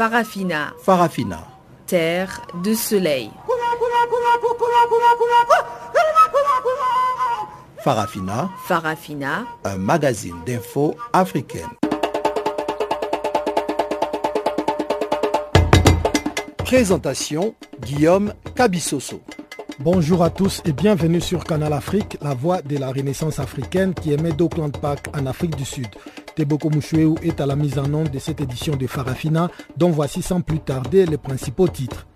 Farafina. Farafina. Terre de soleil. Farafina. Farafina. Un magazine d'infos africaine. Présentation Guillaume Cabissoso. Bonjour à tous et bienvenue sur Canal Afrique, la voix de la renaissance africaine qui émet d'Auckland Park en Afrique du Sud. Teboko Mouchouéou est à la mise en onde de cette édition de Farafina, dont voici sans plus tarder les principaux titres.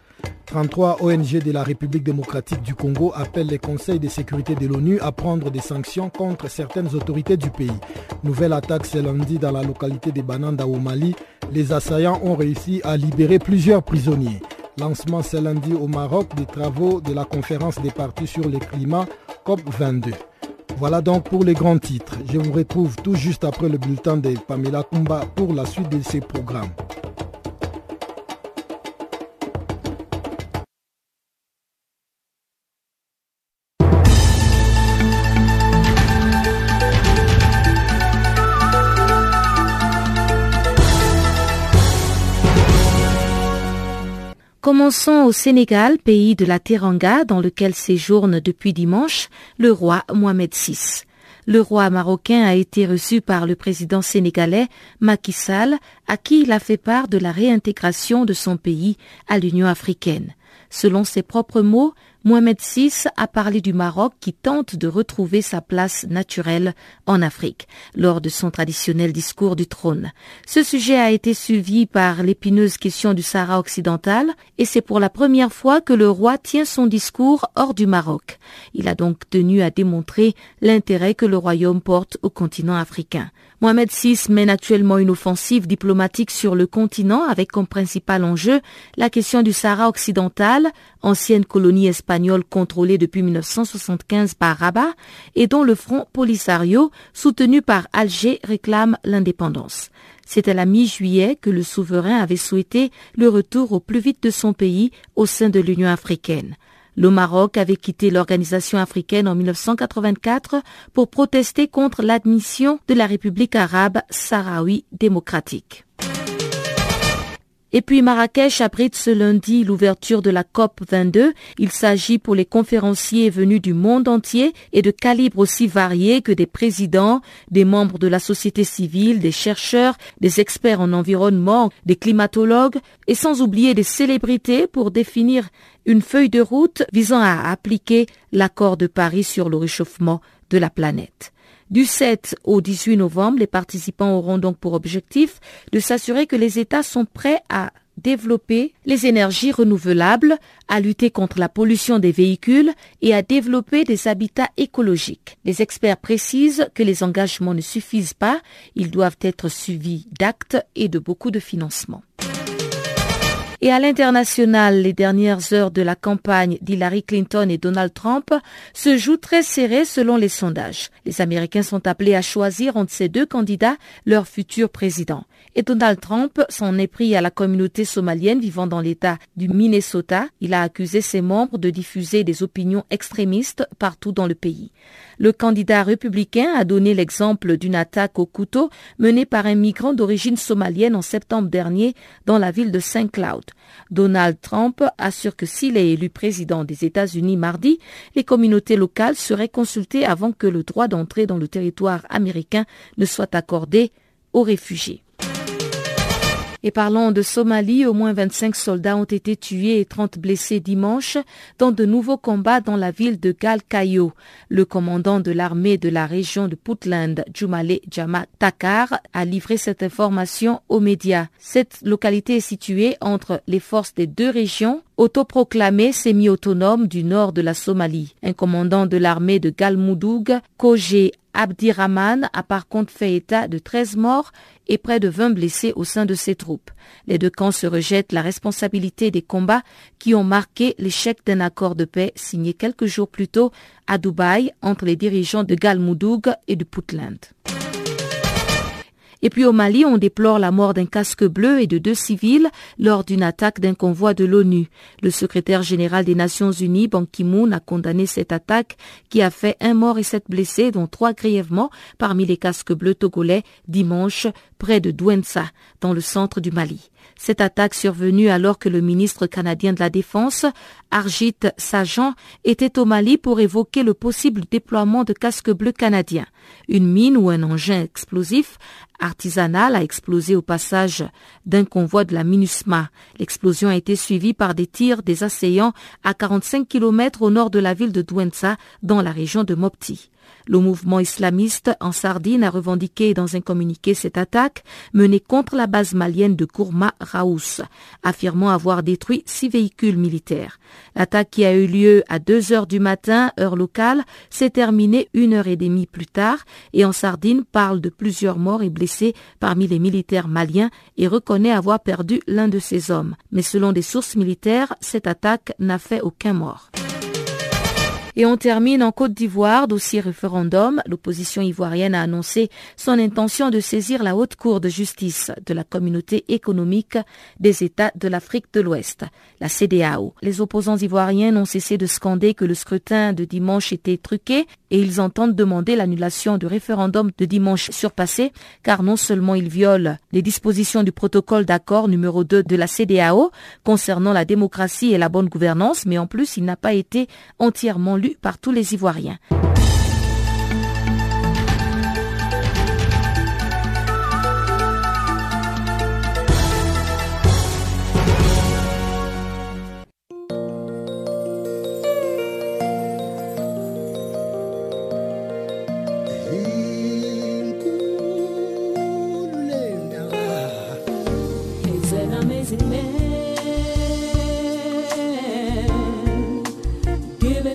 33 ONG de la République démocratique du Congo appellent les conseils de sécurité de l'ONU à prendre des sanctions contre certaines autorités du pays. Nouvelle attaque ce lundi dans la localité de Bananda au Mali. Les assaillants ont réussi à libérer plusieurs prisonniers. Lancement ce lundi au Maroc des travaux de la conférence des partis sur le climat COP22. Voilà donc pour les grands titres. Je vous retrouve tout juste après le bulletin de Pamela Kumba pour la suite de ces programmes. Commençons au Sénégal, pays de la Teranga, dans lequel séjourne depuis dimanche le roi Mohamed VI. Le roi marocain a été reçu par le président sénégalais Macky Sall, à qui il a fait part de la réintégration de son pays à l'Union africaine. Selon ses propres mots, Mohamed VI a parlé du Maroc qui tente de retrouver sa place naturelle en Afrique lors de son traditionnel discours du trône. Ce sujet a été suivi par l'épineuse question du Sahara occidental et c'est pour la première fois que le roi tient son discours hors du Maroc. Il a donc tenu à démontrer l'intérêt que le royaume porte au continent africain. Mohamed VI mène actuellement une offensive diplomatique sur le continent avec comme principal enjeu la question du Sahara occidental, ancienne colonie espagnole contrôlée depuis 1975 par Rabat et dont le front Polisario, soutenu par Alger, réclame l'indépendance. C'est à la mi-juillet que le souverain avait souhaité le retour au plus vite de son pays au sein de l'Union africaine. Le Maroc avait quitté l'organisation africaine en 1984 pour protester contre l'admission de la République arabe sahraoui démocratique. Et puis Marrakech abrite ce lundi l'ouverture de la COP 22. Il s'agit pour les conférenciers venus du monde entier et de calibres aussi variés que des présidents, des membres de la société civile, des chercheurs, des experts en environnement, des climatologues et sans oublier des célébrités pour définir une feuille de route visant à appliquer l'accord de Paris sur le réchauffement de la planète. Du 7 au 18 novembre, les participants auront donc pour objectif de s'assurer que les États sont prêts à développer les énergies renouvelables, à lutter contre la pollution des véhicules et à développer des habitats écologiques. Les experts précisent que les engagements ne suffisent pas, ils doivent être suivis d'actes et de beaucoup de financement. Et à l'international, les dernières heures de la campagne d'Hillary Clinton et Donald Trump se jouent très serrées selon les sondages. Les Américains sont appelés à choisir entre ces deux candidats leur futur président. Et Donald Trump s'en est pris à la communauté somalienne vivant dans l'État du Minnesota. Il a accusé ses membres de diffuser des opinions extrémistes partout dans le pays. Le candidat républicain a donné l'exemple d'une attaque au couteau menée par un migrant d'origine somalienne en septembre dernier dans la ville de Saint Cloud. Donald Trump assure que s'il est élu président des États-Unis mardi, les communautés locales seraient consultées avant que le droit d'entrer dans le territoire américain ne soit accordé aux réfugiés. Et parlons de Somalie, au moins 25 soldats ont été tués et 30 blessés dimanche dans de nouveaux combats dans la ville de Galkayo. Le commandant de l'armée de la région de Puntland, Jumale Jama Takar, a livré cette information aux médias. Cette localité est située entre les forces des deux régions autoproclamé semi-autonome du nord de la Somalie. Un commandant de l'armée de Galmoudoug, Koje Abdirahman, a par contre fait état de 13 morts et près de 20 blessés au sein de ses troupes. Les deux camps se rejettent la responsabilité des combats qui ont marqué l'échec d'un accord de paix signé quelques jours plus tôt à Dubaï entre les dirigeants de Galmoudoug et de Puntland. Et puis au Mali, on déplore la mort d'un casque bleu et de deux civils lors d'une attaque d'un convoi de l'ONU. Le secrétaire général des Nations Unies, Ban Ki-moon, a condamné cette attaque qui a fait un mort et sept blessés, dont trois grièvement parmi les casques bleus togolais dimanche près de Douenza, dans le centre du Mali. Cette attaque survenue alors que le ministre canadien de la Défense, Arjit Sajan, était au Mali pour évoquer le possible déploiement de casques bleus canadiens. Une mine ou un engin explosif artisanal a explosé au passage d'un convoi de la MINUSMA. L'explosion a été suivie par des tirs des assaillants à 45 km au nord de la ville de Douenza, dans la région de Mopti. Le mouvement islamiste en Sardine a revendiqué dans un communiqué cette attaque menée contre la base malienne de Kourma Raous, affirmant avoir détruit six véhicules militaires. L'attaque qui a eu lieu à 2 heures du matin, heure locale, s'est terminée une heure et demie plus tard et en Sardine parle de plusieurs morts et blessés parmi les militaires maliens et reconnaît avoir perdu l'un de ses hommes. Mais selon des sources militaires, cette attaque n'a fait aucun mort. Et on termine en Côte d'Ivoire, dossier référendum. L'opposition ivoirienne a annoncé son intention de saisir la haute cour de justice de la communauté économique des États de l'Afrique de l'Ouest, la CDAO. Les opposants ivoiriens n'ont cessé de scander que le scrutin de dimanche était truqué et ils entendent demander l'annulation du référendum de dimanche surpassé car non seulement ils violent les dispositions du protocole d'accord numéro 2 de la CDAO concernant la démocratie et la bonne gouvernance, mais en plus il n'a pas été entièrement par tous les Ivoiriens.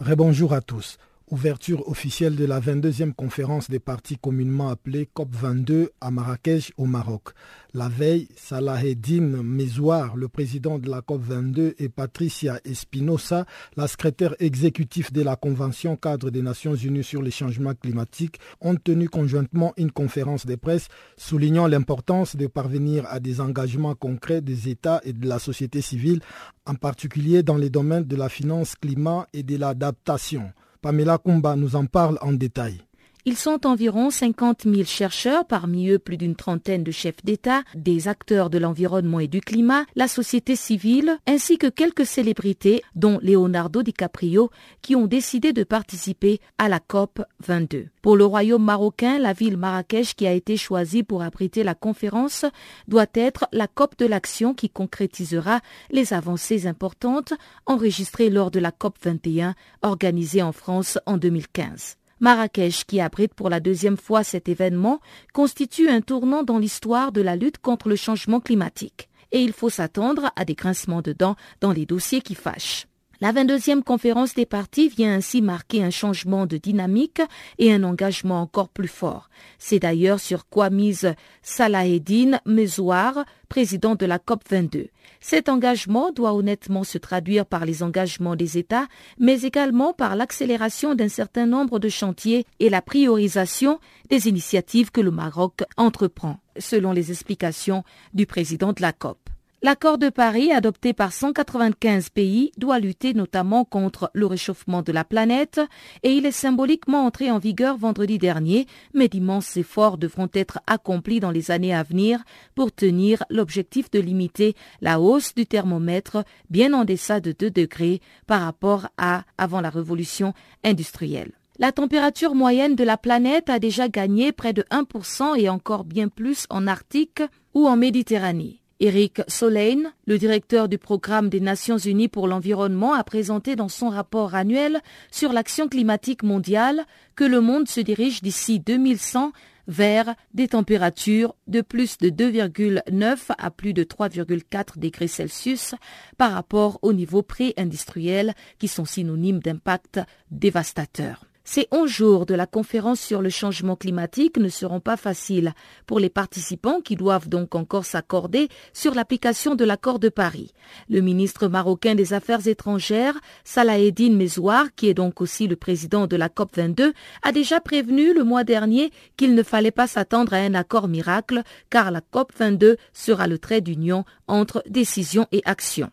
Rebonjour à tous. Ouverture officielle de la 22e conférence des partis communément appelée COP22 à Marrakech au Maroc. La veille, Salah Eddin Mezouar, le président de la COP22, et Patricia Espinosa, la secrétaire exécutive de la Convention cadre des Nations Unies sur les changements climatiques, ont tenu conjointement une conférence de presse soulignant l'importance de parvenir à des engagements concrets des États et de la société civile, en particulier dans les domaines de la finance, climat et de l'adaptation. Pamela Kumba nous en parle en détail. Ils sont environ 50 000 chercheurs, parmi eux plus d'une trentaine de chefs d'État, des acteurs de l'environnement et du climat, la société civile, ainsi que quelques célébrités, dont Leonardo DiCaprio, qui ont décidé de participer à la COP 22. Pour le royaume marocain, la ville Marrakech qui a été choisie pour abriter la conférence doit être la COP de l'action qui concrétisera les avancées importantes enregistrées lors de la COP 21 organisée en France en 2015. Marrakech, qui abrite pour la deuxième fois cet événement, constitue un tournant dans l'histoire de la lutte contre le changement climatique. Et il faut s'attendre à des grincements de dents dans les dossiers qui fâchent. La 22e conférence des partis vient ainsi marquer un changement de dynamique et un engagement encore plus fort. C'est d'ailleurs sur quoi mise Salaheddin Mezouar, président de la COP22. Cet engagement doit honnêtement se traduire par les engagements des États, mais également par l'accélération d'un certain nombre de chantiers et la priorisation des initiatives que le Maroc entreprend, selon les explications du président de la COP. L'accord de Paris, adopté par 195 pays, doit lutter notamment contre le réchauffement de la planète et il est symboliquement entré en vigueur vendredi dernier, mais d'immenses efforts devront être accomplis dans les années à venir pour tenir l'objectif de limiter la hausse du thermomètre bien en deçà de 2 degrés par rapport à avant la révolution industrielle. La température moyenne de la planète a déjà gagné près de 1% et encore bien plus en Arctique ou en Méditerranée Eric Solein, le directeur du programme des Nations Unies pour l'environnement, a présenté dans son rapport annuel sur l'action climatique mondiale que le monde se dirige d'ici 2100 vers des températures de plus de 2,9 à plus de 3,4 degrés Celsius par rapport aux niveaux pré-industriels qui sont synonymes d'impact dévastateur. Ces 11 jours de la conférence sur le changement climatique ne seront pas faciles pour les participants qui doivent donc encore s'accorder sur l'application de l'accord de Paris. Le ministre marocain des Affaires étrangères, Salah Eddin Mezouar, qui est donc aussi le président de la COP22, a déjà prévenu le mois dernier qu'il ne fallait pas s'attendre à un accord miracle car la COP22 sera le trait d'union entre décision et action.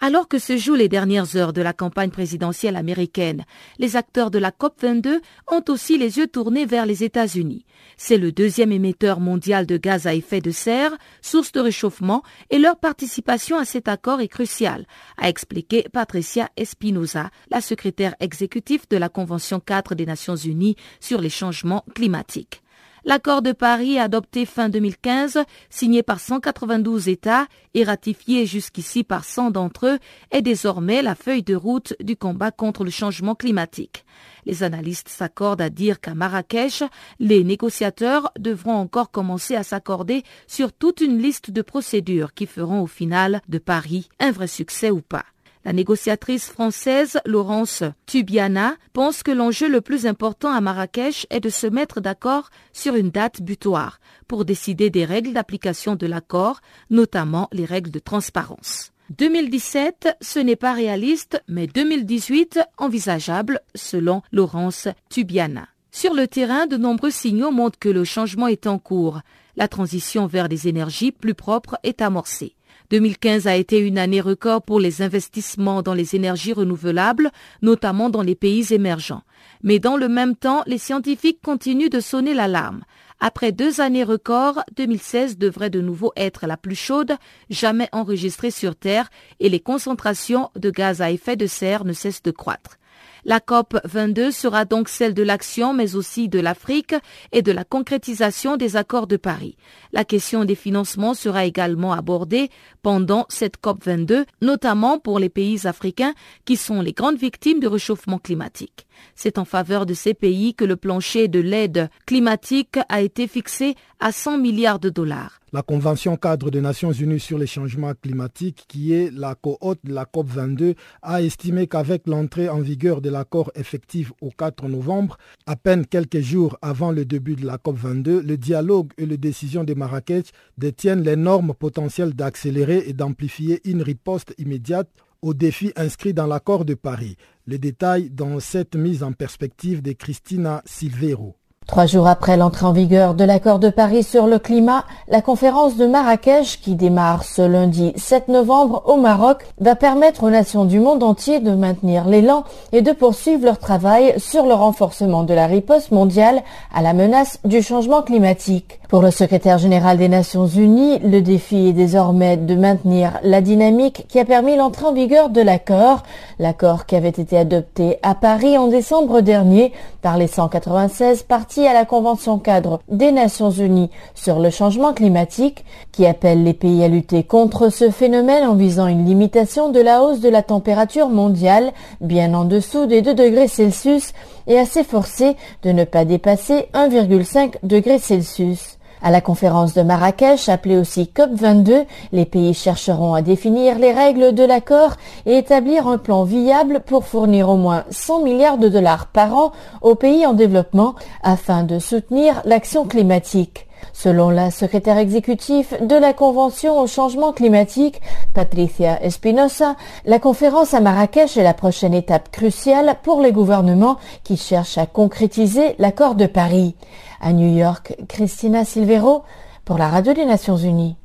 Alors que se jouent les dernières heures de la campagne présidentielle américaine, les acteurs de la COP22 ont aussi les yeux tournés vers les États-Unis. C'est le deuxième émetteur mondial de gaz à effet de serre, source de réchauffement, et leur participation à cet accord est cruciale, a expliqué Patricia Espinosa, la secrétaire exécutive de la Convention 4 des Nations Unies sur les changements climatiques. L'accord de Paris adopté fin 2015, signé par 192 États et ratifié jusqu'ici par 100 d'entre eux, est désormais la feuille de route du combat contre le changement climatique. Les analystes s'accordent à dire qu'à Marrakech, les négociateurs devront encore commencer à s'accorder sur toute une liste de procédures qui feront au final de Paris un vrai succès ou pas. La négociatrice française Laurence Tubiana pense que l'enjeu le plus important à Marrakech est de se mettre d'accord sur une date butoir pour décider des règles d'application de l'accord, notamment les règles de transparence. 2017, ce n'est pas réaliste, mais 2018 envisageable, selon Laurence Tubiana. Sur le terrain, de nombreux signaux montrent que le changement est en cours. La transition vers des énergies plus propres est amorcée. 2015 a été une année record pour les investissements dans les énergies renouvelables, notamment dans les pays émergents. Mais dans le même temps, les scientifiques continuent de sonner l'alarme. Après deux années records, 2016 devrait de nouveau être la plus chaude jamais enregistrée sur Terre et les concentrations de gaz à effet de serre ne cessent de croître. La COP 22 sera donc celle de l'action, mais aussi de l'Afrique et de la concrétisation des accords de Paris. La question des financements sera également abordée pendant cette COP 22, notamment pour les pays africains qui sont les grandes victimes du réchauffement climatique. C'est en faveur de ces pays que le plancher de l'aide climatique a été fixé à 100 milliards de dollars. La Convention cadre des Nations Unies sur les changements climatiques, qui est la cohorte de la COP22, a estimé qu'avec l'entrée en vigueur de l'accord effectif au 4 novembre, à peine quelques jours avant le début de la COP22, le dialogue et les décisions de Marrakech détiennent l'énorme potentiel d'accélérer et d'amplifier une riposte immédiate aux défis inscrits dans l'accord de Paris. Les détails dans cette mise en perspective de Christina Silvero. Trois jours après l'entrée en vigueur de l'accord de Paris sur le climat, la conférence de Marrakech, qui démarre ce lundi 7 novembre au Maroc, va permettre aux nations du monde entier de maintenir l'élan et de poursuivre leur travail sur le renforcement de la riposte mondiale à la menace du changement climatique. Pour le secrétaire général des Nations Unies, le défi est désormais de maintenir la dynamique qui a permis l'entrée en vigueur de l'accord, l'accord qui avait été adopté à Paris en décembre dernier par les 196 parties à la Convention cadre des Nations Unies sur le changement climatique qui appelle les pays à lutter contre ce phénomène en visant une limitation de la hausse de la température mondiale bien en dessous des 2 degrés Celsius et à s'efforcer de ne pas dépasser 1,5 degrés Celsius. À la conférence de Marrakech, appelée aussi COP22, les pays chercheront à définir les règles de l'accord et établir un plan viable pour fournir au moins 100 milliards de dollars par an aux pays en développement afin de soutenir l'action climatique. Selon la secrétaire exécutive de la Convention au changement climatique, Patricia Espinosa, la conférence à Marrakech est la prochaine étape cruciale pour les gouvernements qui cherchent à concrétiser l'accord de Paris. À New York, Christina Silvero pour la Radio des Nations Unies.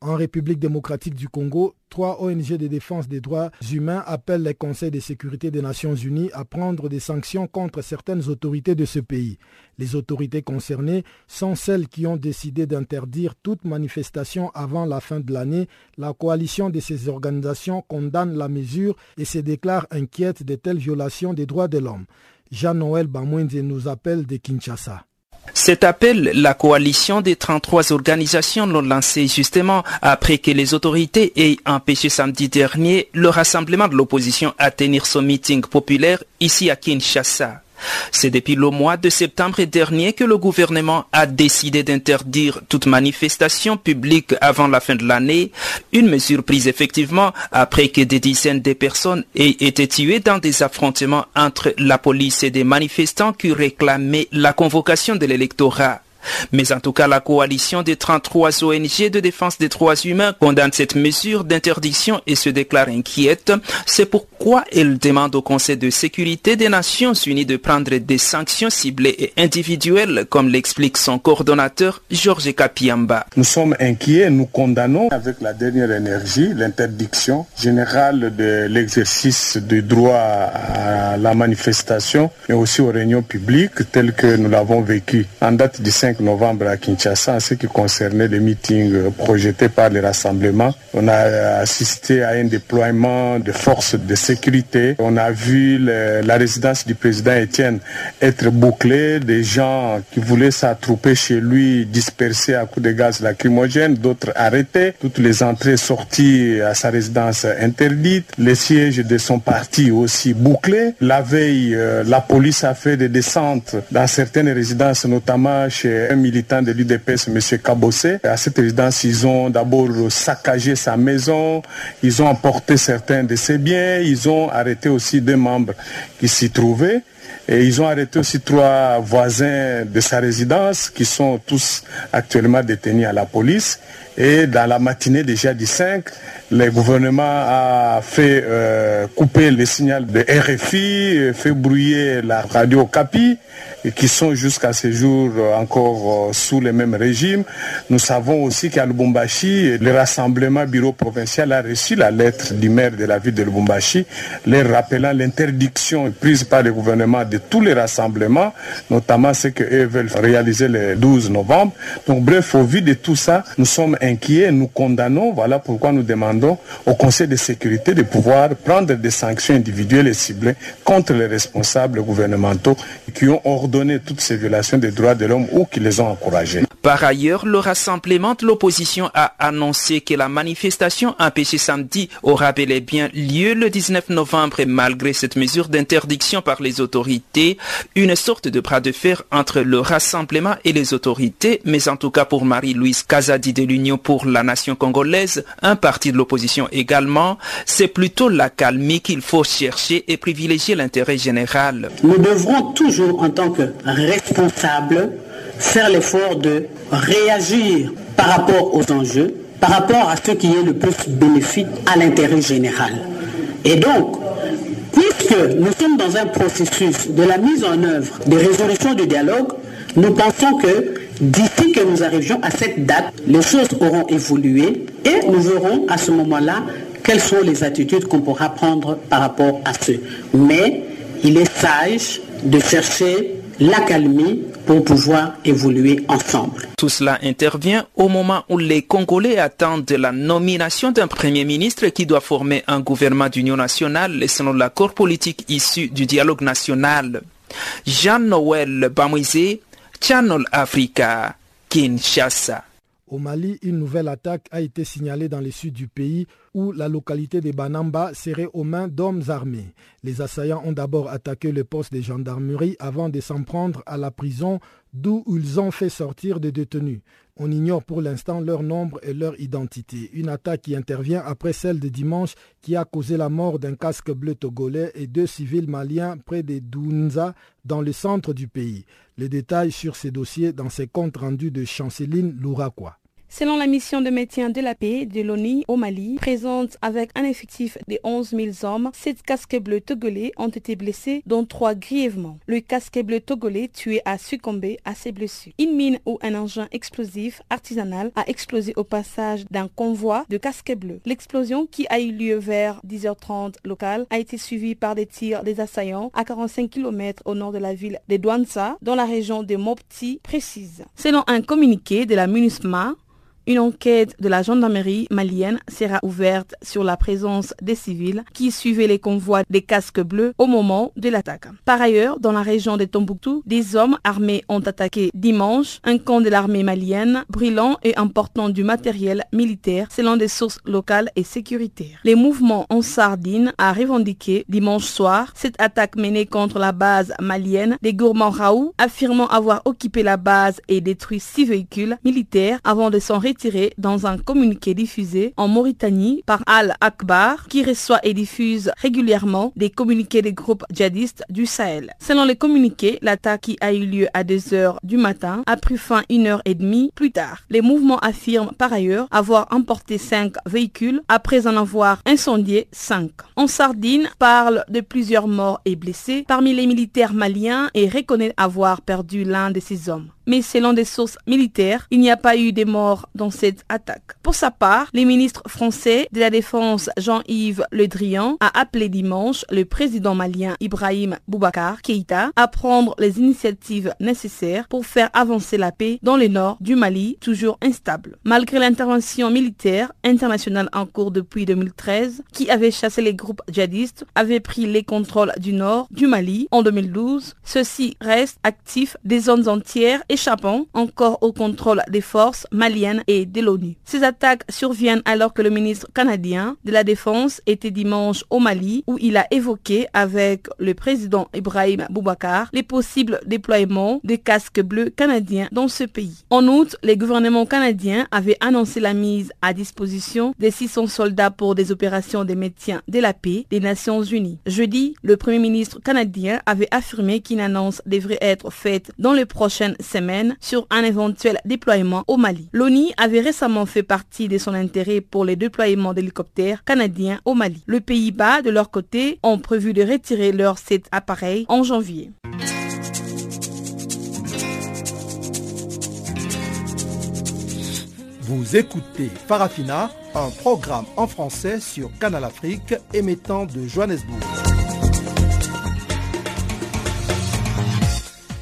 En République démocratique du Congo, trois ONG de défense des droits humains appellent les conseils de sécurité des Nations Unies à prendre des sanctions contre certaines autorités de ce pays. Les autorités concernées sont celles qui ont décidé d'interdire toute manifestation avant la fin de l'année. La coalition de ces organisations condamne la mesure et se déclare inquiète de telles violations des droits de l'homme. Jean-Noël Bamouinze nous appelle de Kinshasa. Cet appel, la coalition des 33 organisations l'ont lancé justement après que les autorités aient empêché samedi dernier le rassemblement de l'opposition à tenir son meeting populaire ici à Kinshasa. C'est depuis le mois de septembre dernier que le gouvernement a décidé d'interdire toute manifestation publique avant la fin de l'année, une mesure prise effectivement après que des dizaines de personnes aient été tuées dans des affrontements entre la police et des manifestants qui réclamaient la convocation de l'électorat. Mais en tout cas, la coalition des 33 ONG de défense des droits humains condamne cette mesure d'interdiction et se déclare inquiète. C'est pourquoi elle demande au Conseil de sécurité des Nations Unies de prendre des sanctions ciblées et individuelles, comme l'explique son coordonnateur Georges Kapiamba. Nous sommes inquiets, nous condamnons avec la dernière énergie l'interdiction générale de l'exercice du droit à la manifestation, mais aussi aux réunions publiques telles que nous l'avons vécu en date du 5 novembre à Kinshasa en ce qui concernait les meetings projetés par les rassemblements. On a assisté à un déploiement de forces de sécurité. On a vu la résidence du président Étienne être bouclée, des gens qui voulaient s'attrouper chez lui dispersés à coups de gaz lacrymogènes, d'autres arrêtés, toutes les entrées sorties à sa résidence interdites, les sièges de son parti aussi bouclés. La veille, euh, la police a fait des descentes dans certaines résidences, notamment chez un militant de l'UDPS, M. Cabossé. À cette résidence, ils ont d'abord saccagé sa maison, ils ont emporté certains de ses biens, ils ont arrêté aussi deux membres qui s'y trouvaient. Et ils ont arrêté aussi trois voisins de sa résidence qui sont tous actuellement détenus à la police. Et dans la matinée déjà du 5, le gouvernement a fait euh, couper le signal de RFI, fait brouiller la radio Capi qui sont jusqu'à ce jour encore euh, sous le même régime. Nous savons aussi qu'à Lubumbashi, le rassemblement bureau provincial a reçu la lettre du maire de la ville de Lubumbashi, leur rappelant l'interdiction prise par le gouvernement de tous les rassemblements, notamment ce qu'eux veulent réaliser le 12 novembre. Donc bref, au vu de tout ça, nous sommes inquiets, nous condamnons, voilà pourquoi nous demandons au Conseil de sécurité de pouvoir prendre des sanctions individuelles et ciblées contre les responsables gouvernementaux qui ont ordonné toutes ces violations des droits de l'homme ou qui les ont encouragées. Par ailleurs, le rassemblement de l'opposition a annoncé que la manifestation empêchée samedi aura bel et bien lieu le 19 novembre malgré cette mesure d'interdiction par les autorités, une sorte de bras de fer entre le rassemblement et les autorités, mais en tout cas pour Marie-Louise Kazadi de l'Union pour la nation congolaise, un parti de l'opposition également, c'est plutôt la calmie qu'il faut chercher et privilégier l'intérêt général. Nous devrons toujours en tant que responsables faire l'effort de réagir par rapport aux enjeux, par rapport à ce qui est le plus bénéfique à l'intérêt général. Et donc, puisque nous sommes dans un processus de la mise en œuvre des résolutions du dialogue, nous pensons que d'ici que nous arrivions à cette date, les choses auront évolué et nous verrons à ce moment-là quelles sont les attitudes qu'on pourra prendre par rapport à ce. Mais il est sage de chercher l'accalmie pour pouvoir évoluer ensemble. Tout cela intervient au moment où les Congolais attendent la nomination d'un Premier ministre qui doit former un gouvernement d'union nationale selon l'accord politique issu du dialogue national. Jean-Noël Bamouizé, Channel Africa, Kinshasa. Au Mali, une nouvelle attaque a été signalée dans le sud du pays où la localité de Banamba serait aux mains d'hommes armés. Les assaillants ont d'abord attaqué le poste de gendarmerie avant de s'en prendre à la prison d'où ils ont fait sortir des détenus. On ignore pour l'instant leur nombre et leur identité. Une attaque qui intervient après celle de dimanche qui a causé la mort d'un casque bleu togolais et deux civils maliens près de Dounza dans le centre du pays. Les détails sur ces dossiers dans ces comptes rendus de Chanceline Louraquois. Selon la mission de maintien de la paix de l'ONU au Mali, présente avec un effectif de 11 000 hommes, sept casques bleus togolais ont été blessés, dont trois grièvement. Le casque bleu togolais tué a succombé à ses blessures. Une mine ou un engin explosif artisanal a explosé au passage d'un convoi de casques bleus. L'explosion, qui a eu lieu vers 10h30 local, a été suivie par des tirs des assaillants à 45 km au nord de la ville de Douanza, dans la région de Mopti précise. Selon un communiqué de la MINUSMA, une enquête de la gendarmerie malienne sera ouverte sur la présence des civils qui suivaient les convois des casques bleus au moment de l'attaque. Par ailleurs, dans la région de Tombouctou, des hommes armés ont attaqué dimanche un camp de l'armée malienne, brûlant et important du matériel militaire selon des sources locales et sécuritaires. Les mouvements en Sardine a revendiqué dimanche soir cette attaque menée contre la base malienne des gourmands Raoult, affirmant avoir occupé la base et détruit six véhicules militaires avant de s'en retirer dans un communiqué diffusé en Mauritanie par Al-Akbar qui reçoit et diffuse régulièrement des communiqués des groupes djihadistes du Sahel. Selon les communiqués, l'attaque qui a eu lieu à 2 heures du matin a pris fin une heure et demie plus tard. Les mouvements affirment par ailleurs avoir emporté cinq véhicules après en avoir incendié cinq. En Sardine, parle de plusieurs morts et blessés parmi les militaires maliens et reconnaît avoir perdu l'un de ses hommes mais selon des sources militaires, il n'y a pas eu de morts dans cette attaque. Pour sa part, le ministre français de la Défense Jean-Yves Le Drian a appelé dimanche le président malien Ibrahim Boubacar Keïta à prendre les initiatives nécessaires pour faire avancer la paix dans le nord du Mali, toujours instable. Malgré l'intervention militaire internationale en cours depuis 2013, qui avait chassé les groupes djihadistes, avait pris les contrôles du nord du Mali en 2012, ceux-ci restent actifs des zones entières et échappant encore au contrôle des forces maliennes et de l'ONU. Ces attaques surviennent alors que le ministre canadien de la Défense était dimanche au Mali où il a évoqué avec le président Ibrahim Boubacar les possibles déploiements des casques bleus canadiens dans ce pays. En outre, les gouvernements canadiens avaient annoncé la mise à disposition des 600 soldats pour des opérations de maintien de la paix des Nations Unies. Jeudi, le premier ministre canadien avait affirmé qu'une annonce devrait être faite dans les prochaines semaines sur un éventuel déploiement au Mali. L'ONU avait récemment fait partie de son intérêt pour les déploiements d'hélicoptères canadiens au Mali. Le Pays-Bas, de leur côté, ont prévu de retirer leurs sept appareils en janvier. Vous écoutez Farafina, un programme en français sur Canal Afrique émettant de Johannesburg.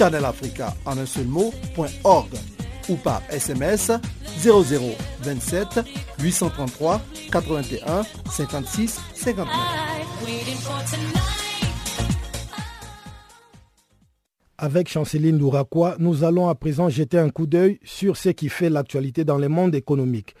Channel Africa en un seul mot.org ou par SMS 0027 833 81 56 59. Avec Chanceline Douraquois, nous allons à présent jeter un coup d'œil sur ce qui fait l'actualité dans le monde économique.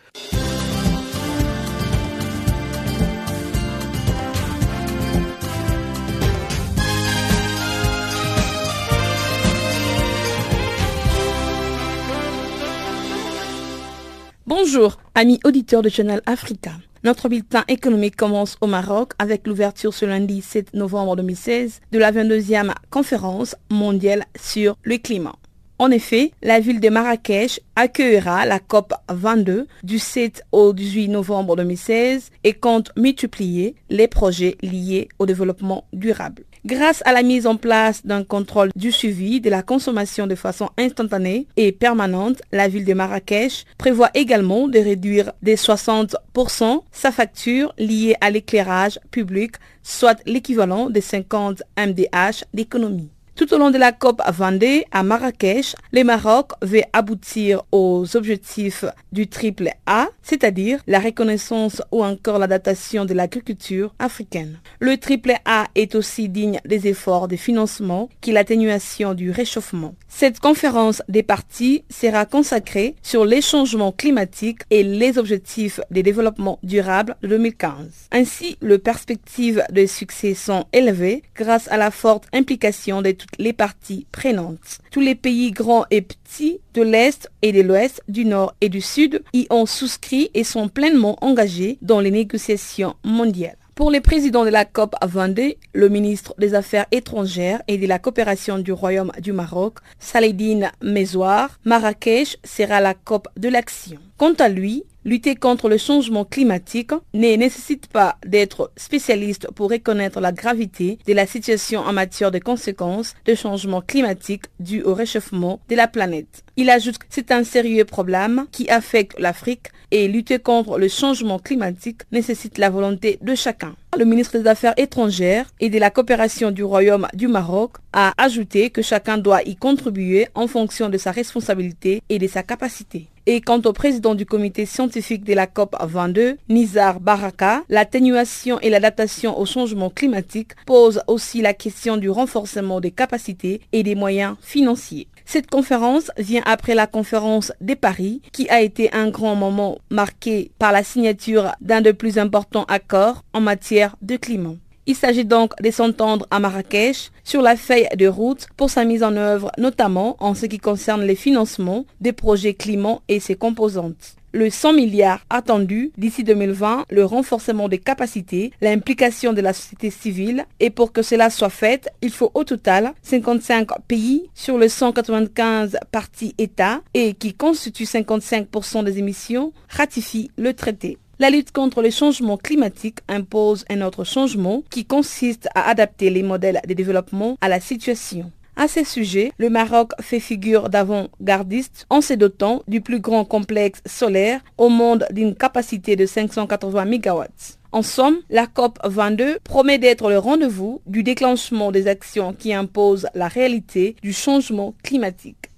Bonjour, amis auditeurs de Channel Africa. Notre bulletin économique commence au Maroc avec l'ouverture ce lundi 7 novembre 2016 de la 22e conférence mondiale sur le climat. En effet, la ville de Marrakech accueillera la COP 22 du 7 au 18 novembre 2016 et compte multiplier les projets liés au développement durable. Grâce à la mise en place d'un contrôle du suivi de la consommation de façon instantanée et permanente, la ville de Marrakech prévoit également de réduire de 60% sa facture liée à l'éclairage public, soit l'équivalent de 50 MDH d'économie. Tout au long de la COP Vendée à Marrakech, le Maroc veut aboutir aux objectifs du triple A, c'est-à-dire la reconnaissance ou encore l'adaptation de l'agriculture africaine. Le triple A est aussi digne des efforts de financement qui l'atténuation du réchauffement. Cette conférence des parties sera consacrée sur les changements climatiques et les objectifs de développement durable de 2015. Ainsi, les perspectives de succès sont élevées grâce à la forte implication de toutes les parties prenantes. Tous les pays grands et petits de l'Est et de l'Ouest, du Nord et du Sud y ont souscrit et sont pleinement engagés dans les négociations mondiales. Pour les présidents de la COP à Vendée, le ministre des Affaires étrangères et de la coopération du Royaume du Maroc, Saladine Mezouar, Marrakech sera la COP de l'action. Quant à lui, Lutter contre le changement climatique ne nécessite pas d'être spécialiste pour reconnaître la gravité de la situation en matière de conséquences de changement climatique dû au réchauffement de la planète. Il ajoute que c'est un sérieux problème qui affecte l'Afrique et lutter contre le changement climatique nécessite la volonté de chacun. Le ministre des Affaires étrangères et de la coopération du Royaume du Maroc a ajouté que chacun doit y contribuer en fonction de sa responsabilité et de sa capacité. Et quant au président du comité scientifique de la COP 22, Nizar Baraka, l'atténuation et l'adaptation au changement climatique posent aussi la question du renforcement des capacités et des moyens financiers. Cette conférence vient après la conférence de Paris, qui a été un grand moment marqué par la signature d'un des plus importants accords en matière de climat. Il s'agit donc de s'entendre à Marrakech sur la feuille de route pour sa mise en œuvre, notamment en ce qui concerne les financements des projets climat et ses composantes le 100 milliards attendu d'ici 2020, le renforcement des capacités, l'implication de la société civile. Et pour que cela soit fait, il faut au total 55 pays sur le 195 partis États et qui constituent 55% des émissions ratifient le traité. La lutte contre les changements climatiques impose un autre changement qui consiste à adapter les modèles de développement à la situation. À ce sujet, le Maroc fait figure d'avant-gardiste en se dotant du plus grand complexe solaire au monde d'une capacité de 580 MW. En somme, la COP 22 promet d'être le rendez-vous du déclenchement des actions qui imposent la réalité du changement climatique.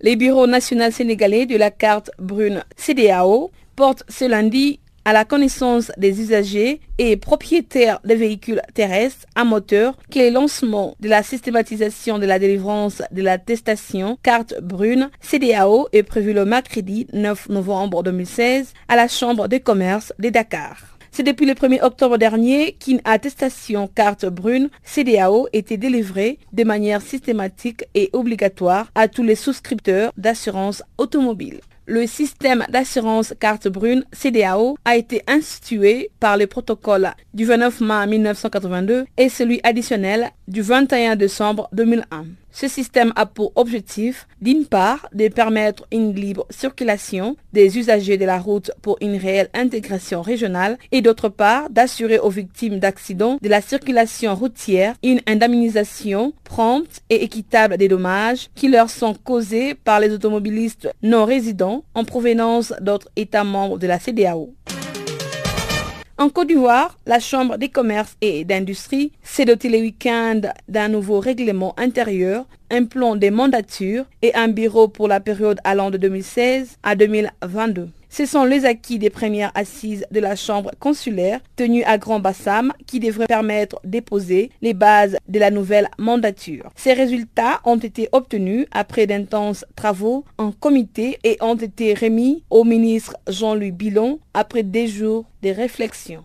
Les bureaux nationaux sénégalais de la carte brune CDAO portent ce lundi à la connaissance des usagers et propriétaires de véhicules terrestres à moteur que le lancement de la systématisation de la délivrance de l'attestation carte brune CDAO est prévu le mercredi 9 novembre 2016 à la Chambre de commerce de Dakar. C'est depuis le 1er octobre dernier qu'une attestation carte brune CDAO était délivrée de manière systématique et obligatoire à tous les souscripteurs d'assurance automobile le système d'assurance carte brune CDAO a été institué par le protocole du 29 mai 1982 et celui additionnel du 21 décembre 2001. Ce système a pour objectif, d'une part, de permettre une libre circulation des usagers de la route pour une réelle intégration régionale et d'autre part, d'assurer aux victimes d'accidents de la circulation routière une indemnisation prompte et équitable des dommages qui leur sont causés par les automobilistes non résidents en provenance d'autres États membres de la CDAO. En Côte d'Ivoire, la Chambre des commerces et d'industrie s'est dotée le week-end d'un nouveau règlement intérieur, un plan des mandatures et un bureau pour la période allant de 2016 à 2022. Ce sont les acquis des premières assises de la Chambre consulaire tenues à Grand Bassam qui devraient permettre d'époser les bases de la nouvelle mandature. Ces résultats ont été obtenus après d'intenses travaux en comité et ont été remis au ministre Jean-Louis Billon après des jours de réflexion.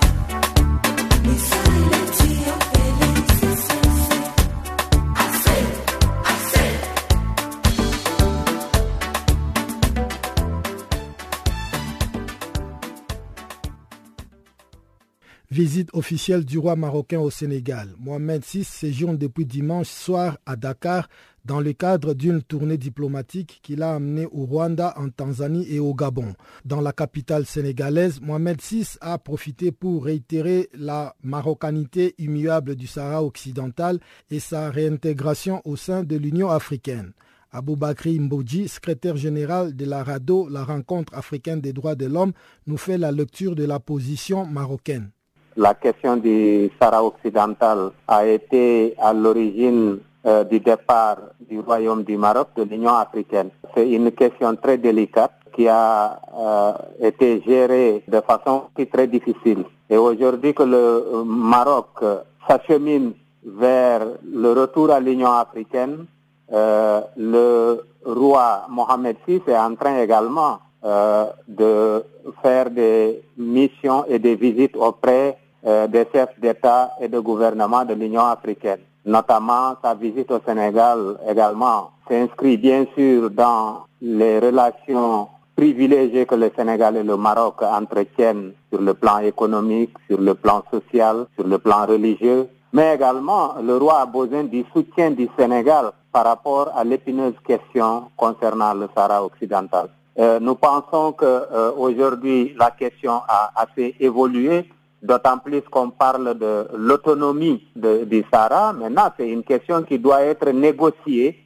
Visite officielle du roi marocain au Sénégal. Mohamed VI séjourne depuis dimanche soir à Dakar dans le cadre d'une tournée diplomatique qu'il a amenée au Rwanda, en Tanzanie et au Gabon. Dans la capitale sénégalaise, Mohamed VI a profité pour réitérer la marocanité immuable du Sahara occidental et sa réintégration au sein de l'Union africaine. Aboubakri Mbodji, secrétaire général de la RADO, la rencontre africaine des droits de l'homme, nous fait la lecture de la position marocaine. La question du Sahara occidental a été à l'origine euh, du départ du Royaume du Maroc de l'Union africaine. C'est une question très délicate qui a euh, été gérée de façon très difficile. Et aujourd'hui que le Maroc s'achemine vers le retour à l'Union africaine, euh, le roi Mohamed VI est en train également euh, de faire des missions et des visites auprès euh, des chefs d'État et de gouvernement de l'Union africaine. Notamment, sa visite au Sénégal également s'inscrit bien sûr dans les relations privilégiées que le Sénégal et le Maroc entretiennent sur le plan économique, sur le plan social, sur le plan religieux. Mais également, le roi a besoin du soutien du Sénégal par rapport à l'épineuse question concernant le Sahara occidental. Euh, nous pensons que euh, aujourd'hui la question a assez évolué, d'autant plus qu'on parle de l'autonomie du Sahara. Maintenant, c'est une question qui doit être négociée